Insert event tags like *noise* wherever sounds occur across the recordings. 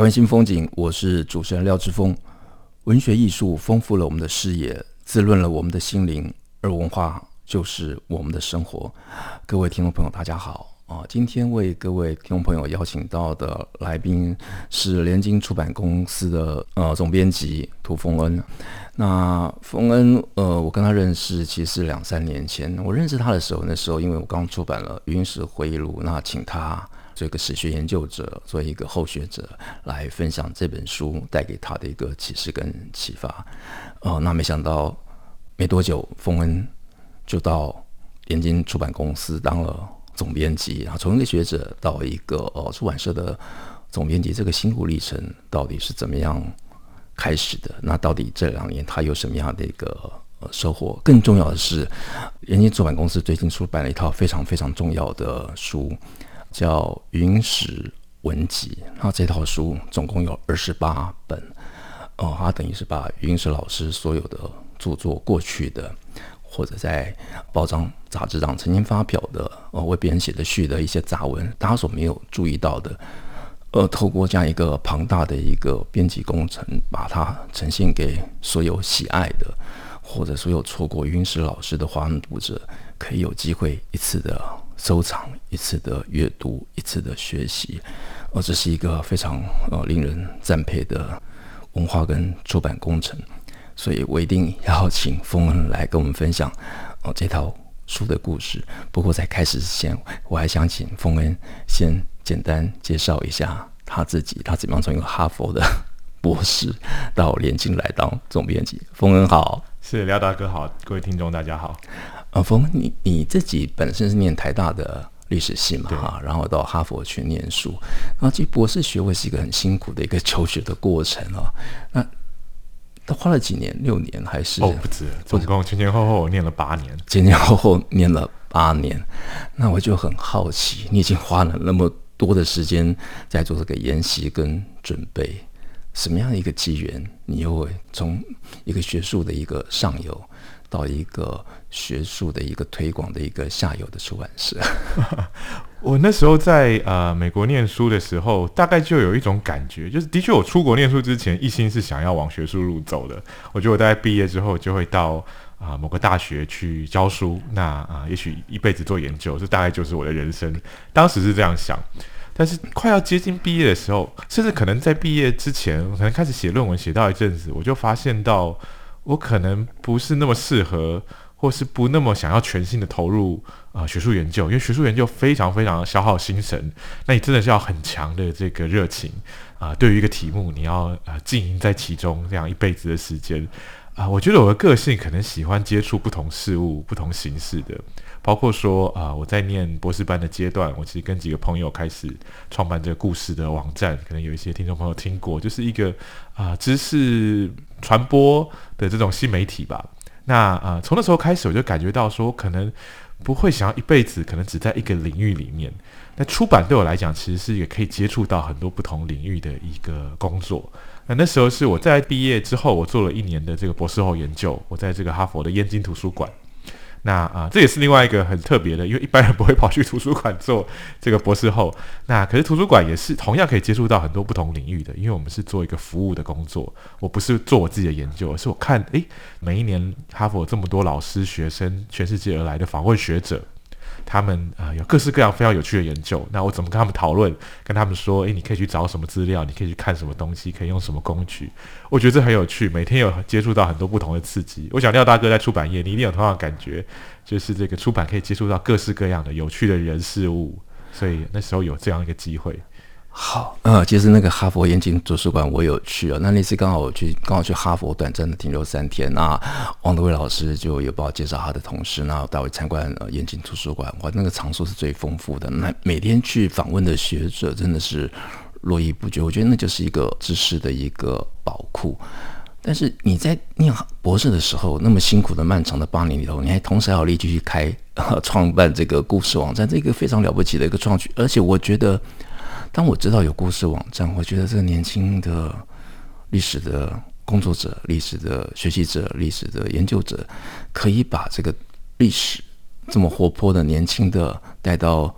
台湾新风景，我是主持人廖志峰。文学艺术丰富了我们的视野，滋润了我们的心灵，而文化就是我们的生活。各位听众朋友，大家好。啊，今天为各位听众朋友邀请到的来宾是联经出版公司的呃总编辑涂丰恩。那丰恩，呃，我跟他认识其实是两三年前。我认识他的时候，那时候因为我刚出版了《云石回忆录》，那请他这个史学研究者，作为一个后学者来分享这本书带给他的一个启示跟启发。呃，那没想到没多久，丰恩就到联经出版公司当了。总编辑，然后从一个学者到一个呃出版社的总编辑，这个心路历程到底是怎么样开始的？那到底这两年他有什么样的一个呃收获？更重要的是，联经出版公司最近出版了一套非常非常重要的书，叫《云史文集》。那这套书总共有二十八本，哦、呃，它等于是把云史老师所有的著作过去的。或者在报章杂志上曾经发表的，呃，为别人写的序的一些杂文，大家所没有注意到的，呃，透过这样一个庞大的一个编辑工程，把它呈现给所有喜爱的，或者所有错过云石老师的华文读者，可以有机会一次的收藏、一次的阅读、一次的学习，呃，这是一个非常呃令人赞佩的文化跟出版工程。所以我一定要请丰恩来跟我们分享哦这套书的故事。不过在开始之前，我还想请丰恩先简单介绍一下他自己，他怎么样从一个哈佛的博士到联经来当总编辑。丰恩好，是廖大哥好，各位听众大家好。呃，冯，你你自己本身是念台大的历史系嘛哈，对然后到哈佛去念书，然后其实博士学位是一个很辛苦的一个 *laughs* 求学的过程啊、哦。那他花了几年？六年还是？哦，不止，总共前前后后念了八年。前前后后念了八年，那我就很好奇，你已经花了那么多的时间在做这个研习跟准备，什么样的一个机缘，你又会从一个学术的一个上游，到一个学术的一个推广的一个下游的出版社？*laughs* 我那时候在呃美国念书的时候，大概就有一种感觉，就是的确我出国念书之前，一心是想要往学术路走的。我觉得我大概毕业之后就会到啊、某个大学去教书，那啊、也许一辈子做研究，这大概就是我的人生。当时是这样想，但是快要接近毕业的时候，甚至可能在毕业之前，我可能开始写论文，写到一阵子，我就发现到我可能不是那么适合。或是不那么想要全心的投入啊、学术研究，因为学术研究非常非常消耗心神，那你真的是要很强的这个热情啊、对于一个题目，你要啊经营在其中这样一辈子的时间啊、我觉得我的个性可能喜欢接触不同事物、不同形式的，包括说啊、我在念博士班的阶段，我其实跟几个朋友开始创办这个故事的网站，可能有一些听众朋友听过，就是一个啊、知识传播的这种新媒体吧。那呃，从那时候开始，我就感觉到说，可能不会想要一辈子，可能只在一个领域里面。那出版对我来讲，其实是一个可以接触到很多不同领域的一个工作。那那时候是我在毕业之后，我做了一年的这个博士后研究，我在这个哈佛的燕京图书馆。那啊，这也是另外一个很特别的，因为一般人不会跑去图书馆做这个博士后。那可是图书馆也是同样可以接触到很多不同领域的，因为我们是做一个服务的工作，我不是做我自己的研究，而是我看，诶，每一年哈佛这么多老师、学生、全世界而来的访问学者。他们啊、有各式各样非常有趣的研究，那我怎么跟他们讨论？跟他们说，诶，你可以去找什么资料？你可以去看什么东西？可以用什么工具？我觉得这很有趣，每天有接触到很多不同的刺激。我想廖大哥在出版业，你一定有同样的感觉，就是这个出版可以接触到各式各样的有趣的人事物，所以那时候有这样一个机会。好，呃，其实那个哈佛严谨图书馆我有去啊。那那次刚好我去，刚好去哈佛短暂的停留三天。那王德威老师就有帮我介绍他的同事，然后带我参观呃严谨图书馆。哇，那个藏书是最丰富的。那每天去访问的学者真的是络绎不绝。我觉得那就是一个知识的一个宝库。但是你在念博士的时候，那么辛苦的漫长的八年里头，你还同时还有力气去开创办这个故事网站，这个非常了不起的一个创举。而且我觉得。当我知道有故事网站，我觉得这个年轻的历史的工作者、历史的学习者、历史的研究者，可以把这个历史这么活泼的年轻的带到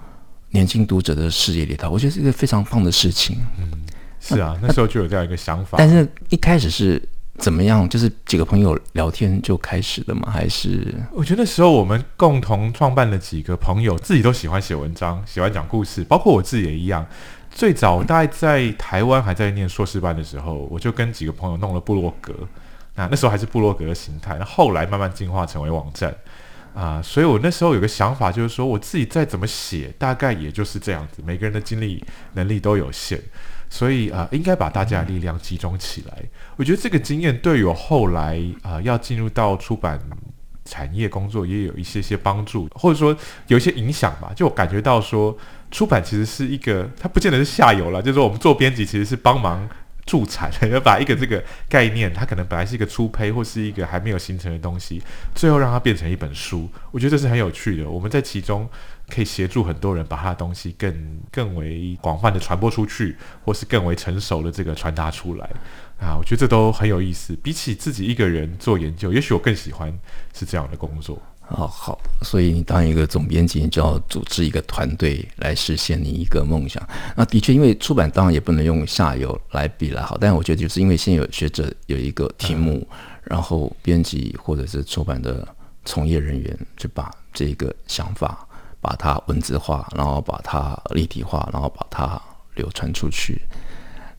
年轻读者的视野里头，我觉得是一个非常棒的事情。嗯，是啊，那时候就有这样一个想法。但是一开始是怎么样？就是几个朋友聊天就开始的吗？还是？我觉得那时候我们共同创办了几个朋友，自己都喜欢写文章，喜欢讲故事，包括我自己也一样。最早大概在台湾还在念硕士班的时候，我就跟几个朋友弄了部落格，那那时候还是部落格的形态，那后来慢慢进化成为网站啊，所以我那时候有个想法，就是说我自己再怎么写，大概也就是这样子，每个人的精力能力都有限，所以啊，应该把大家的力量集中起来。我觉得这个经验对于我后来啊要进入到出版产业工作也有一些些帮助，或者说有一些影响吧，就我感觉到说。出版其实是一个，它不见得是下游了，就是说我们做编辑其实是帮忙助产，*laughs* 要把一个这个概念，它可能本来是一个初胚或是一个还没有形成的东西，最后让它变成一本书。我觉得这是很有趣的，我们在其中可以协助很多人把他的东西更更为广泛的传播出去，或是更为成熟的这个传达出来啊，我觉得这都很有意思。比起自己一个人做研究，也许我更喜欢是这样的工作。哦，好，所以你当一个总编辑，你就要组织一个团队来实现你一个梦想。那的确，因为出版当然也不能用下游来比来好，但我觉得就是因为现有学者有一个题目，嗯、然后编辑或者是出版的从业人员就把这个想法把它文字化，然后把它立体化，然后把它流传出去。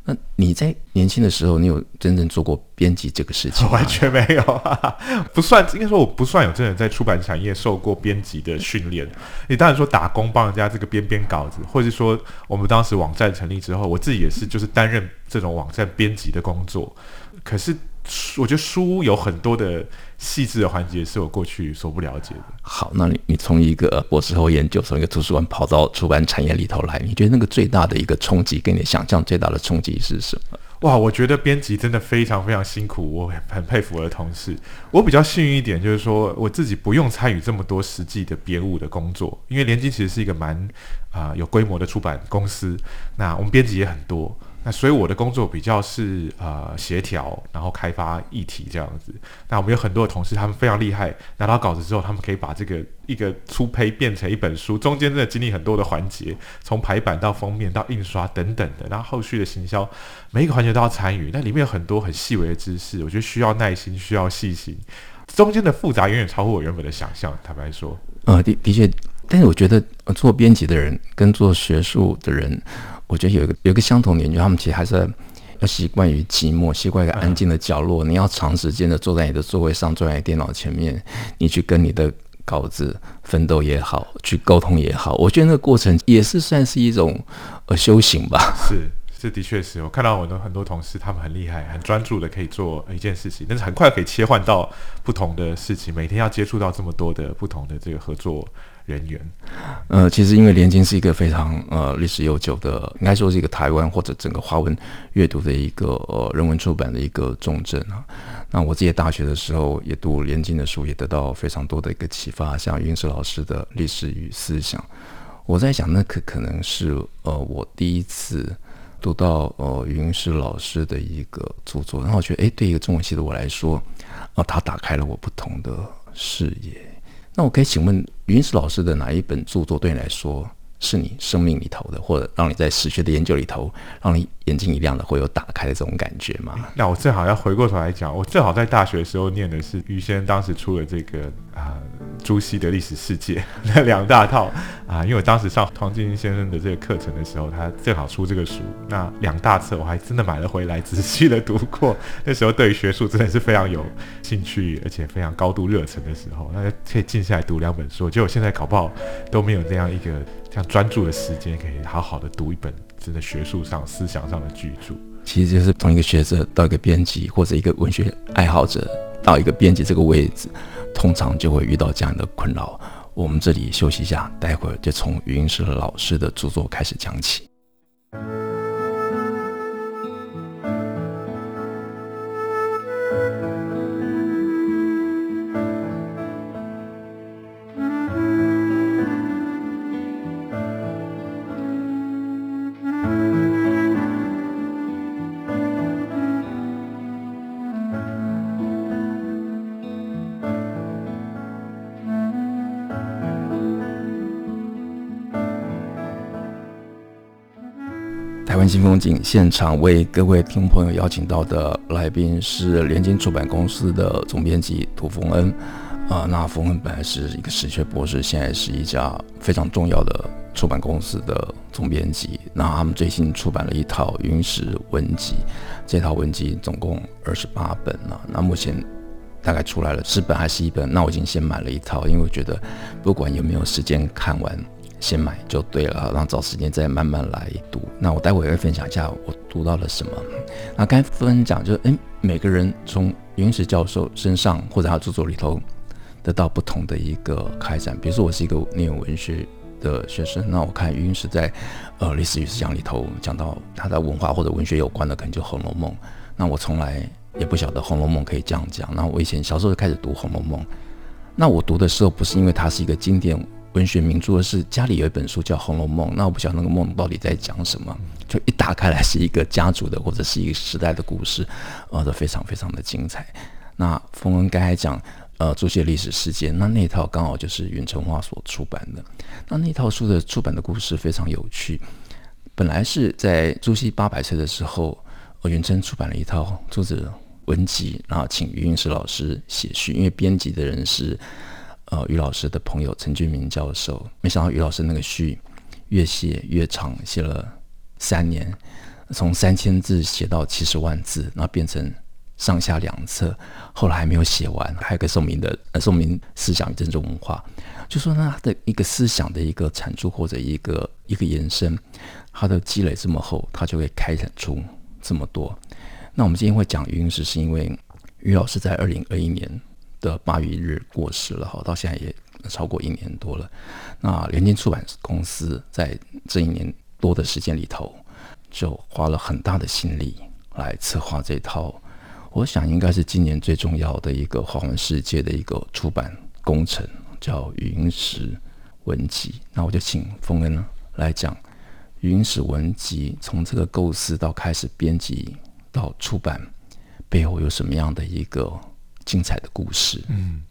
那你在年轻的时候，你有真正做过编辑这个事情吗？*laughs* 完全没有，哈哈，不算。应该说我不算有真的在出版产业受过编辑的训练。你当然说打工帮人家这个编编稿子，或者是说我们当时网站成立之后，我自己也是就是担任这种网站编辑的工作。可是我觉得书有很多的。细致的环节是我过去所不了解的。好，那你你从一个博士后研究，从一个图书馆跑到出版产业里头来，你觉得那个最大的一个冲击，跟你想象最大的冲击是什么？哇，我觉得编辑真的非常非常辛苦，我很很佩服我的同事。我比较幸运一点，就是说我自己不用参与这么多实际的编务的工作，因为联经其实是一个蛮啊、呃、有规模的出版公司，那我们编辑也很多。那所以我的工作比较是呃协调，然后开发议题这样子。那我们有很多的同事，他们非常厉害，拿到稿子之后，他们可以把这个一个初胚变成一本书，中间真的经历很多的环节，从排版到封面到印刷等等的，然后后续的行销，每一个环节都要参与。那里面有很多很细微的知识，我觉得需要耐心，需要细心，中间的复杂远远超乎我原本的想象。坦白说，呃，的的确，但是我觉得做编辑的人跟做学术的人。我觉得有一个有一个相同点，就他们其实还是要习惯于寂寞，习惯一个安静的角落。你要长时间的坐在你的座位上，坐在你电脑前面，你去跟你的稿子奋斗也好，去沟通也好，我觉得那个过程也是算是一种呃修行吧。是，这的确是我看到我的很多同事，他们很厉害，很专注的可以做一件事情，但是很快可以切换到不同的事情，每天要接触到这么多的不同的这个合作。人员，呃，其实因为联经是一个非常呃历史悠久的，应该说是一个台湾或者整个华文阅读的一个呃人文出版的一个重镇啊。那我自己大学的时候也读联经的书，也得到非常多的一个启发，像云石老师的历史与思想。我在想，那可可能是呃我第一次读到呃云石老师的一个著作，然后我觉得，哎，对一个中文系的我来说，啊、他打开了我不同的视野。那我可以请问云石老师的哪一本著作对你来说是你生命里头的，或者让你在史学的研究里头让你眼睛一亮的，会有打开的这种感觉吗？那我正好要回过头来讲，我正好在大学的时候念的是于先当时出了这个啊、朱熹的历史世界 *laughs* 那两大套啊，因为我当时上黄敬英先生的这个课程的时候，他正好出这个书，那两大册我还真的买了回来，仔细的读过。*laughs* 那时候对于学术真的是非常有兴趣，而且非常高度热忱的时候，那可以静下来读两本书。结果现在搞不好都没有这样一个这样专注的时间，可以好好的读一本真的学术上、思想上的巨著。其实就是从一个学者到一个编辑，或者一个文学爱好者到一个编辑这个位置。通常就会遇到这样的困扰。我们这里休息一下，待会儿就从余英时老师的著作开始讲起。湾新风景现场为各位听众朋友邀请到的来宾是联经出版公司的总编辑涂丰恩。啊、那丰恩本来是一个史学博士，现在是一家非常重要的出版公司的总编辑。那他们最新出版了一套《余英时文集》，这套文集总共二十八本了。那目前大概出来了十本还是一本？那我已经先买了一套，因为我觉得不管有没有时间看完。先买就对了，然后找时间再慢慢来读。那我待会也会分享一下我读到了什么。那刚才分享就是，诶，每个人从云石教授身上或者他著作里头得到不同的一个开展。比如说，我是一个念文学的学生，那我看云石在呃历史与思想里头讲到他的文化或者文学有关的，可能就《红楼梦》。那我从来也不晓得《红楼梦》可以这样讲。那我以前小时候就开始读《红楼梦》，那我读的时候不是因为它是一个经典。文学名著的是家里有一本书叫《红楼梦》，那我不晓得那个梦到底在讲什么，就一打开来是一个家族的或者是一个时代的故事，呃，都非常非常的精彩。那冯恩刚才讲，呃，朱熹历史事件，那那套刚好就是远程文化所出版的，那那套书的出版的故事非常有趣。本来是在朱熹八百岁的时候，呃，远程出版了一套作者文集，然后请余英时老师写序，因为编辑的人是。呃，于老师的朋友陈俊明教授，没想到于老师那个序越写越长，写了三年，从三千字写到七十万字，然后变成上下两册，后来还没有写完。还有个宋明的呃，宋明思想与政治文化，就说呢，他的一个思想的一个产出或者一个一个延伸，他的积累这么厚，他就会开展出这么多。那我们今天会讲余英时，是因为于老师在二零二一年。的八月一日过世了哈，到现在也超过一年多了。那联经出版公司在这一年多的时间里头，就花了很大的心力来策划这套，我想应该是今年最重要的一个华文世界的一个出版工程，叫《云石文集》。那我就请丰恩来讲《云石文集》，从这个构思到开始编辑到出版，背后有什么样的一个精彩的故事，嗯，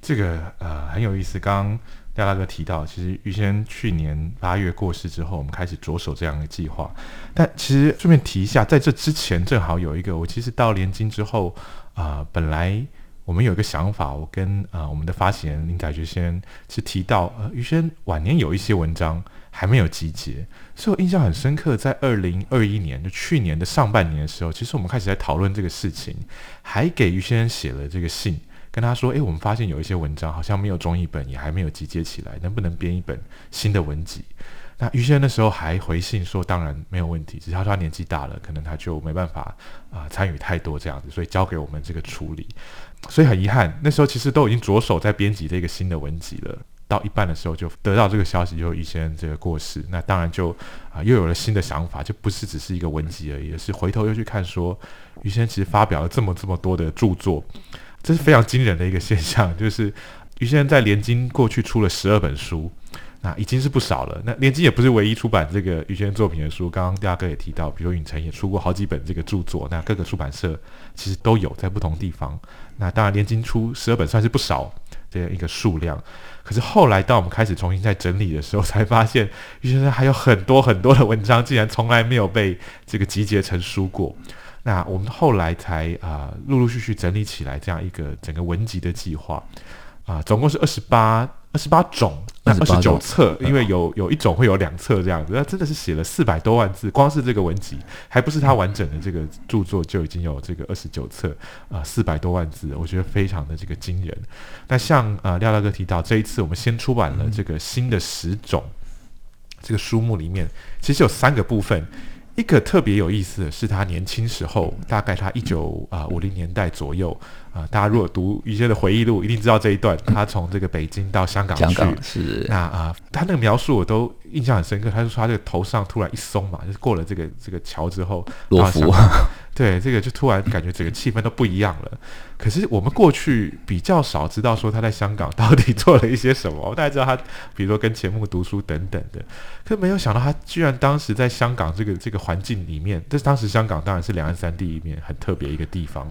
这个呃很有意思。刚刚廖大哥提到，其实预先去年八月过世之后，我们开始着手这样的计划。但其实顺便提一下，在这之前正好有一个，我其实到连京之后啊、呃，本来我们有一个想法，我跟啊、我们的发行人林载学先生是提到，呃，余先生晚年有一些文章还没有集结，所以我印象很深刻。在二零二一年，就去年的上半年的时候，其实我们开始在讨论这个事情。还给余先生写了这个信，跟他说：“诶，我们发现有一些文章好像没有中译本，也还没有集结起来，能不能编一本新的文集？”那余先生那时候还回信说：“当然没有问题，只是他说他年纪大了，可能他就没办法啊、参与太多这样子，所以交给我们这个处理。所以很遗憾，那时候其实都已经着手在编辑这个新的文集了。到一半的时候就得到这个消息，就余先生这个过世，那当然就啊、又有了新的想法，就不是只是一个文集而已，而是回头又去看说。”余先生其实发表了这么这么多的著作，这是非常惊人的一个现象。就是余先生在联经过去出了十二本书，那已经是不少了。那连经也不是唯一出版这个余先生作品的书，刚刚大哥也提到，比如允晨也出过好几本这个著作。那各个出版社其实都有在不同地方。那当然连经出十二本算是不少这样一个数量。可是后来当我们开始重新再整理的时候，才发现余先生还有很多很多的文章，竟然从来没有被这个集结成书过。那我们后来才啊、陆陆续续整理起来这样一个整个文集的计划、啊，总共是二十八二十八种。那二十九册，因为有有一种会有两册这样子，那真的是写了四百多万字，光是这个文集，还不是他完整的这个著作就已经有这个二十九册啊，四百多万字，我觉得非常的这个惊人。那像呃廖大哥提到，这一次我们先出版了这个新的十种，这个书目里面其实有三个部分。一个特别有意思的是，他年轻时候，大概他一九啊五零年代左右啊，大家如果读一些的回忆录，一定知道这一段。他从这个北京到香港去，是那啊，他那个描述我都印象很深刻。他就说他这个头上突然一松嘛，就是过了这个这个桥之后，罗浮。*laughs* 对，这个就突然感觉整个气氛都不一样了。可是我们过去比较少知道说他在香港到底 *laughs* 做了一些什么。我大概知道他，比如说跟钱穆读书等等的，可是没有想到他居然当时在香港这个这个环境里面，但是当时香港当然是两岸三地里面很特别一个地方，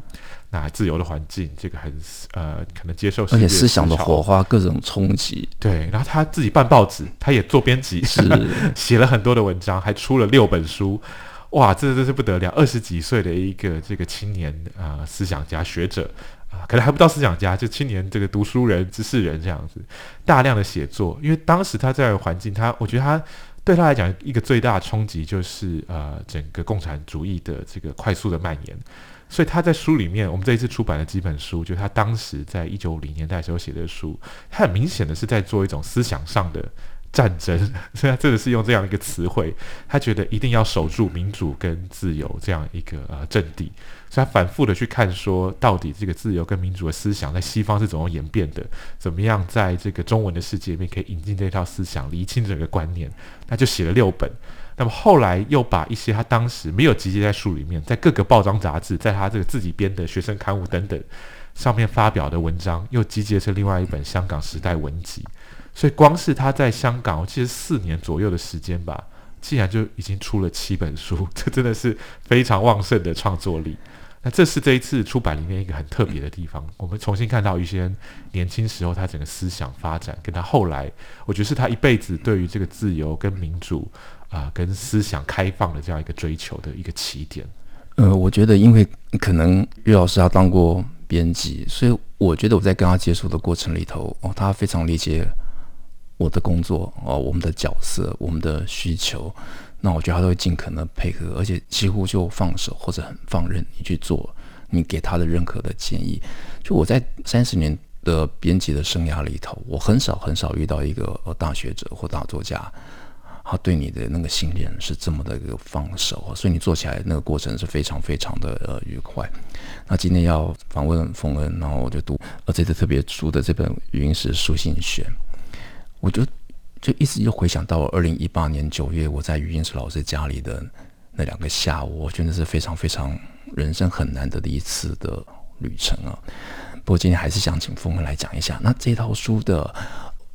那自由的环境，这个很呃可能接受，而且思想的火花各种冲击。对，然后他自己办报纸，他也做编辑，是 *laughs* 写了很多的文章，还出了六本书。哇，这真是不得了！二十几岁的一个这个青年啊、呃，思想家、学者啊、呃，可能还不到思想家，就青年这个读书人、知识人这样子，大量的写作。因为当时他在环境，他我觉得他对他来讲一个最大的冲击就是呃，整个共产主义的这个快速的蔓延。所以他在书里面，我们这一次出版的几本书，就是他当时在一九五零年代时候写的书，他很明显的是在做一种思想上的。战争，*laughs* 所以他真的是用这样一个词汇，他觉得一定要守住民主跟自由这样一个呃阵地，所以他反复的去看说，到底这个自由跟民主的思想在西方是怎么演变的，怎么样在这个中文的世界里面可以引进这套思想，厘清整个观念，那就写了六本。那么后来又把一些他当时没有集结在书里面，在各个报章杂志，在他这个自己编的学生刊物等等上面发表的文章，又集结成另外一本《香港时代文集》。所以，光是他在香港，我记得四年左右的时间吧，竟然就已经出了七本书，*laughs* 这真的是非常旺盛的创作力。那这是这一次出版里面一个很特别的地方，我们重新看到余先年轻时候他整个思想发展，跟他后来，我觉得是他一辈子对于这个自由跟民主啊、跟思想开放的这样一个追求的一个起点。呃，我觉得因为可能岳老师他当过编辑，所以我觉得我在跟他接触的过程里头，哦，他非常理解。我的工作哦，我们的角色，我们的需求，那我觉得他都会尽可能配合，而且几乎就放手或者很放任你去做你给他的任何的建议。就我在三十年的编辑的生涯里头，我很少很少遇到一个大学者或大作家，他对你的那个信任是这么的一个放手，所以你做起来那个过程是非常非常的呃愉快。那今天要访问冯恩，然后我就读呃这次特别出的这本《余英时书信选》。我就就一直又回想到二零一八年九月，我在余英时老师家里的那两个下午，我觉得是非常非常人生很难得的一次的旅程啊。不过今天还是想请冯恩来讲一下，那这套书的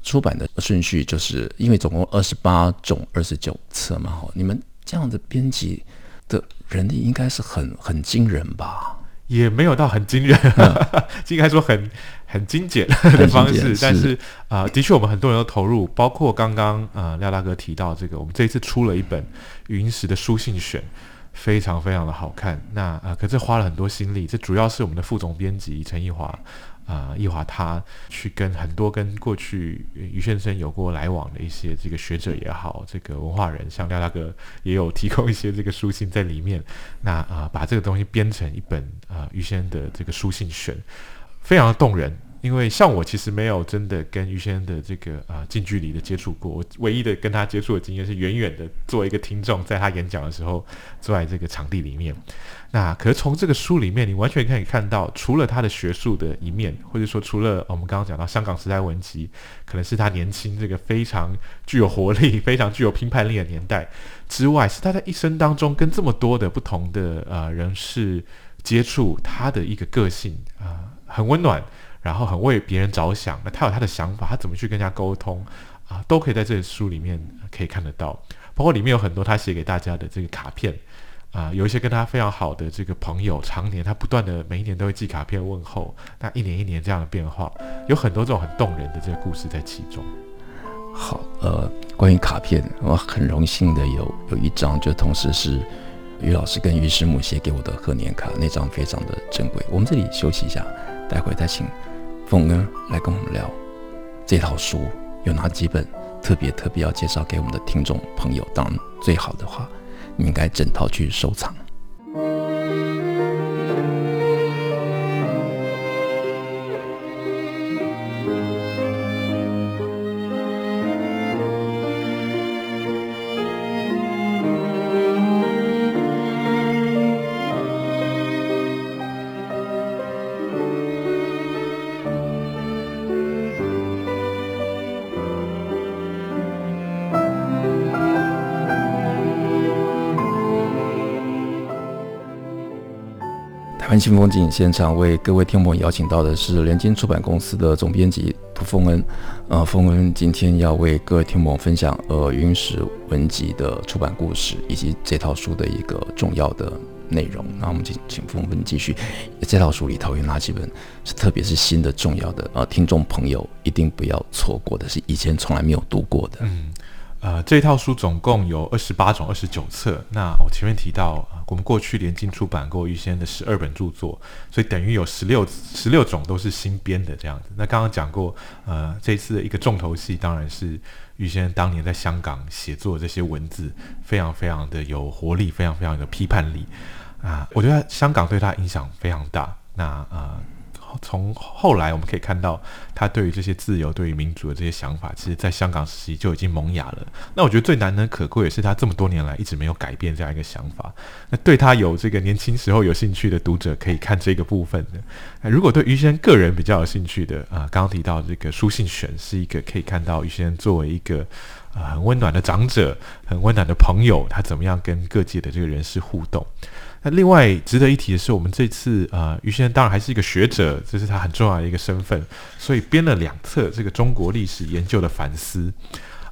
出版的顺序，就是因为总共二十八种二十九册嘛，哈，你们这样的编辑的人力应该是很很惊人吧？也没有到很惊人，嗯、*laughs* 应该说很很精简的方式，但是啊、呃，的确我们很多人都投入，包括刚刚啊廖大哥提到这个，我们这一次出了一本云石的书信选，非常非常的好看。那啊、呃，可是花了很多心力，这主要是我们的副总编辑陈奕华。啊，奕华他去跟很多跟过去余先生有过来往的一些这个学者也好，这个文化人，像廖大哥也有提供一些这个书信在里面。那啊，把这个东西编成一本啊余先生的这个书信选，非常动人。因为像我其实没有真的跟余先生的这个啊近距离的接触过，我唯一的跟他接触的经验是远远的做一个听众，在他演讲的时候坐在这个场地里面。那可是从这个书里面，你完全可以看到，除了他的学术的一面，或者说除了我们刚刚讲到香港时代文集，可能是他年轻这个非常具有活力、*laughs* 非常具有批判力的年代之外，是他在一生当中跟这么多的不同的呃人士接触，他的一个个性啊、很温暖。然后很为别人着想，那他有他的想法，他怎么去跟人家沟通啊，都可以在这本书里面可以看得到。包括里面有很多他写给大家的这个卡片啊，有一些跟他非常好的这个朋友，常年他不断的每一年都会寄卡片问候，那一年一年这样的变化，有很多这种很动人的这个故事在其中。好，呃，关于卡片，我很荣幸的有有一张，就同时是于老师跟于师母写给我的贺年卡，那张非常的珍贵。我们这里休息一下，待会再请。凤哥来跟我们聊这套书有哪几本特别特别要介绍给我们的听众朋友。当然，最好的话，你应该整套去收藏。台湾新风景现场为各位听众邀请到的是联经出版公司的总编辑涂凤恩。呃，凤恩今天要为各位听众分享呃云石文集的出版故事以及这套书的一个重要的内容。那我们请请凤恩继续，这套书里头有哪几本是特别是新的重要的呃听众朋友一定不要错过的，是以前从来没有读过的。嗯。呃，这套书总共有二十八种、二十九册。那我前面提到，我们过去连经出版过于先的十二本著作，所以等于有十六十六种都是新编的这样子。那刚刚讲过，呃，这次的一个重头戏当然是于先当年在香港写作这些文字，非常非常的有活力，非常非常的批判力啊、我觉得香港对他影响非常大。那啊。呃从后来我们可以看到，他对于这些自由、对于民主的这些想法，其实在香港时期就已经萌芽了。那我觉得最难能可贵也是他这么多年来一直没有改变这样一个想法。那对他有这个年轻时候有兴趣的读者，可以看这个部分的。那如果对于先生个人比较有兴趣的啊，刚刚提到这个书信选是一个可以看到于先生作为一个啊很温暖的长者、很温暖的朋友，他怎么样跟各界的这个人士互动。那另外值得一提的是，我们这次啊，于先生当然还是一个学者，这是他很重要的一个身份，所以编了两册这个中国历史研究的反思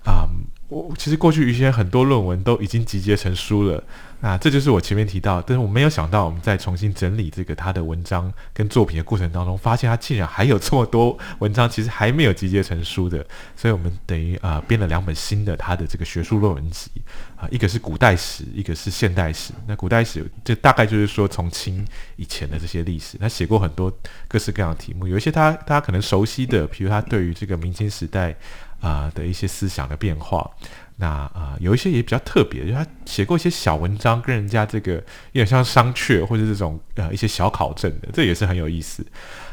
啊。我其实过去于先生很多论文都已经集结成书了。啊，这就是我前面提到，但是我没有想到，我们在重新整理这个他的文章跟作品的过程当中，发现他竟然还有这么多文章，其实还没有集结成书的。所以我们等于啊编了两本新的他的这个学术论文集啊，一个是古代史，一个是现代史。那古代史这大概就是说从清以前的这些历史，他写过很多各式各样的题目，有一些他大家可能熟悉的，比如他对于这个明清时代啊的一些思想的变化。那啊、有一些也比较特别，就他写过一些小文章，跟人家这个有点像商榷或者这种呃一些小考证的，这也是很有意思。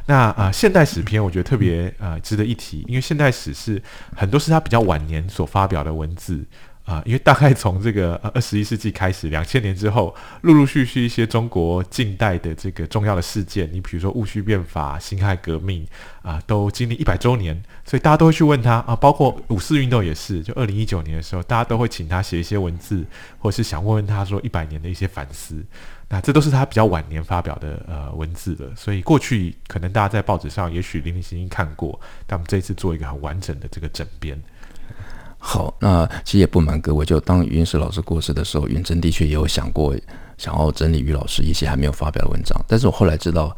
那啊、现代史篇我觉得特别啊值得一提，因为现代史是很多是他比较晚年所发表的文字。啊，因为大概从这个二十一世纪开始，两千年之后，陆陆续续一些中国近代的这个重要的事件，你比如说戊戌变法、辛亥革命啊，都经历一百周年，所以大家都会去问他啊，包括五四运动也是，就二零一九年的时候，大家都会请他写一些文字，或是想问问他说一百年的一些反思，那这都是他比较晚年发表的呃文字了，所以过去可能大家在报纸上也许零零星星看过，但我们这一次做一个很完整的这个整编。好，那其实也不瞒各位，就当云石老师过世的时候，远征的确也有想过想要整理于老师一些还没有发表的文章，但是我后来知道，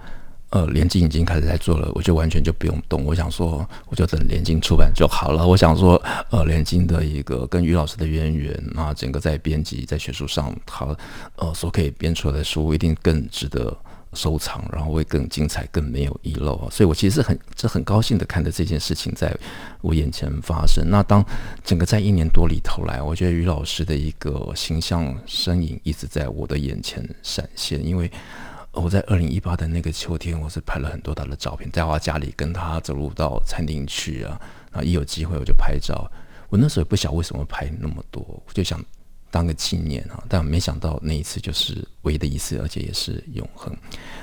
呃，联经已经开始在做了，我就完全就不用动。我想说，我就等联经出版就好了。我想说，呃，联经的一个跟于老师的渊源啊，整个在编辑在学术上，他呃所可以编出来的书，一定更值得。收藏，然后会更精彩，更没有遗漏啊！所以我其实是很，这很高兴的看着这件事情在我眼前发生。那当整个在一年多里头来，我觉得于老师的一个形象身影一直在我的眼前闪现。因为我在二零一八的那个秋天，我是拍了很多他的照片，在我家里跟他走路到餐厅去啊，啊，一有机会我就拍照。我那时候也不晓得为什么拍那么多，就想。当个纪念啊，但没想到那一次就是唯一的一次，而且也是永恒。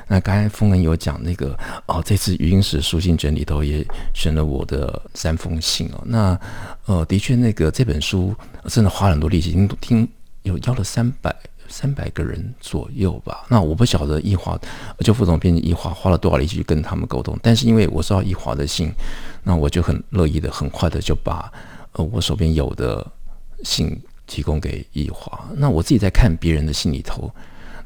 那刚才风恩有讲那个哦，这次云石书信卷里头也选了我的三封信哦。那呃，的确那个这本书真的花了很多力气，听听有邀了三百三百个人左右吧。那我不晓得奕华就副总编辑奕华花了多少力气去跟他们沟通，但是因为我收到奕华的信，那我就很乐意的、很快的就把呃我手边有的信。提供给易华。那我自己在看别人的信里头，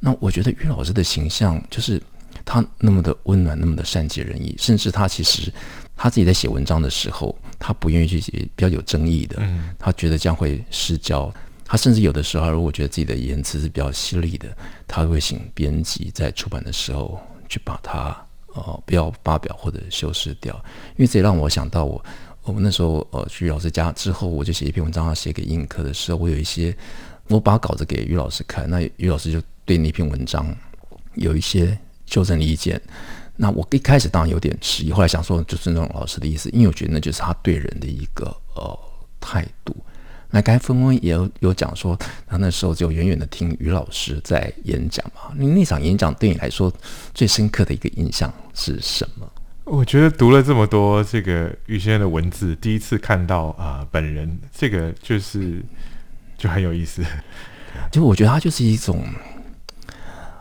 那我觉得于老师的形象就是他那么的温暖，那么的善解人意，甚至他其实他自己在写文章的时候，他不愿意去写比较有争议的，他觉得这样会失焦。他甚至有的时候，如果觉得自己的言辞是比较犀利的，他会请编辑在出版的时候去把它呃不要发表或者修饰掉，因为这也让我想到我我们那时候呃去老师家之后，我就写一篇文章要写给英语课的时候，我有一些我把稿子给于老师看，那于老师就对那篇文章有一些修正意见。那我一开始当然有点迟疑，后来想说就尊重老师的意思，因为我觉得那就是他对人的一个呃态度。那刚才峰峰也有有讲说，他那时候就远远的听于老师在演讲嘛。那那场演讲对你来说最深刻的一个印象是什么？我觉得读了这么多这个于先生的文字，第一次看到啊、呃、本人，这个就是就很有意思。就我觉得他就是一种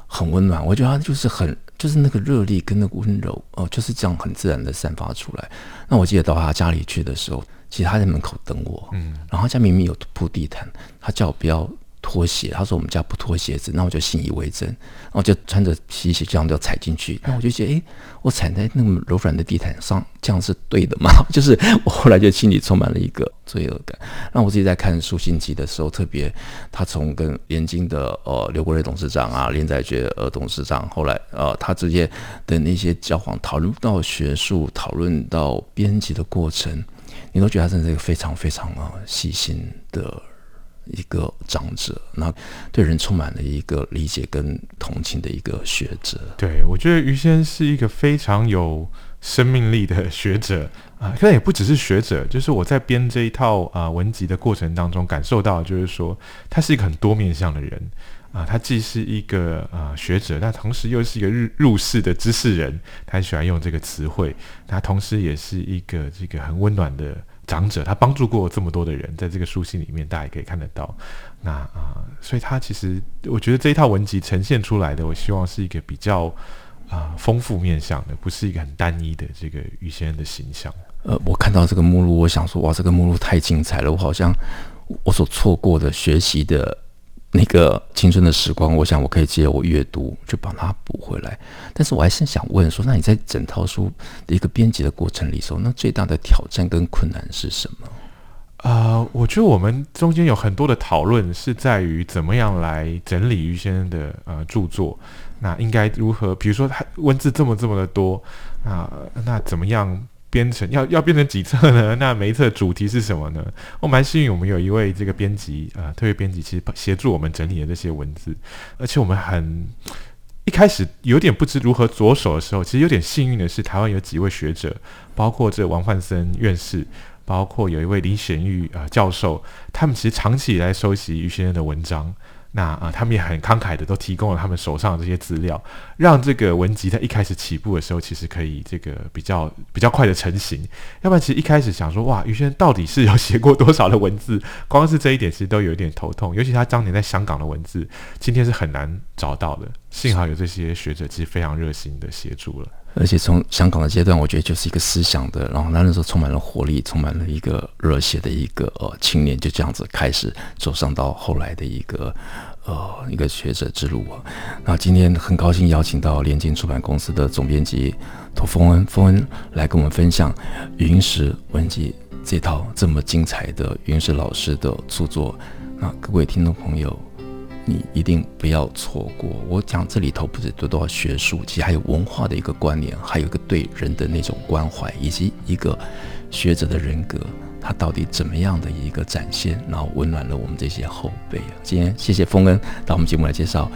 很温暖，我觉得他就是很。就是那个热力跟那个温柔哦，就是这样很自然的散发出来。那我记得到他家里去的时候，其实他在门口等我，嗯，然后他家明明有铺地毯，他叫我不要拖鞋，他说我们家不脱鞋子，那我就信以为真，然后就穿着皮鞋这样就踩进去，那我就觉得，诶，我踩在那么柔软的地毯上，这样是对的吗？*laughs* 就是我后来就心里充满了一个罪恶感。那我自己在看书信集的时候，特别他从跟联经的呃刘国瑞董事长啊、林载觉呃董事长，后来呃他之间的那些交往，讨论到学术，讨论到编辑的过程，你都觉得他真的是一个非常非常啊细心的。一个长者，那对人充满了一个理解跟同情的一个学者。对，我觉得于先生是一个非常有生命力的学者啊，可能也不只是学者，就是我在编这一套啊文集的过程当中感受到，就是说他是一个很多面向的人啊，他既是一个啊学者，但同时又是一个入入世的知识人，他很喜欢用这个词汇，他同时也是一个这个很温暖的。长者，他帮助过这么多的人，在这个书信里面，大家也可以看得到。那啊、所以他其实，我觉得这一套文集呈现出来的，我希望是一个比较啊、丰富面相的，不是一个很单一的这个于先生的形象。呃，我看到这个目录，我想说，哇，这个目录太精彩了，我好像我所错过的学习的。那个青春的时光，我想我可以借我阅读去把它补回来。但是我还是想问说，那你在整套书的一个编辑的过程里头，那最大的挑战跟困难是什么？啊、呃，我觉得我们中间有很多的讨论是在于怎么样来整理于先生的呃著作，那应该如何？比如说他文字这么这么的多啊、那怎么样？编成要要编成几册呢？*laughs* 那每一册主题是什么呢？我蛮幸运，我们有一位这个编辑啊、特别编辑，其实协助我们整理的这些文字，而且我们很一开始有点不知如何着手的时候，其实有点幸运的是，台湾有几位学者，包括这王焕森院士，包括有一位林显玉啊、教授，他们其实长期以来收集于先生的文章。那啊、他们也很慷慨的都提供了他们手上的这些资料，让这个文集在一开始起步的时候，其实可以这个比较比较快的成型。要不然，其实一开始想说，哇，于先生到底是有写过多少的文字？*laughs* 光是这一点，其实都有一点头痛。尤其他当年在香港的文字，今天是很难找到的。幸好有这些学者，其实非常热心的协助了。而且从香港的阶段，我觉得就是一个思想的，然后那时候充满了活力，充满了一个热血的一个呃青年，就这样子开始走上到后来的一个呃一个学者之路啊。那今天很高兴邀请到联经出版公司的总编辑涂峰恩，峰恩来跟我们分享《云石文集》这套这么精彩的云石老师的著作。那各位听众朋友。你一定不要错过。我讲这里头不是多多少学术，其实还有文化的一个观念，还有一个对人的那种关怀，以及一个学者的人格，他到底怎么样的一个展现，然后温暖了我们这些后辈啊。今天谢谢丰恩到我们节目来介绍《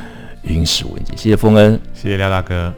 云石文集》，谢谢丰恩，谢谢廖大哥。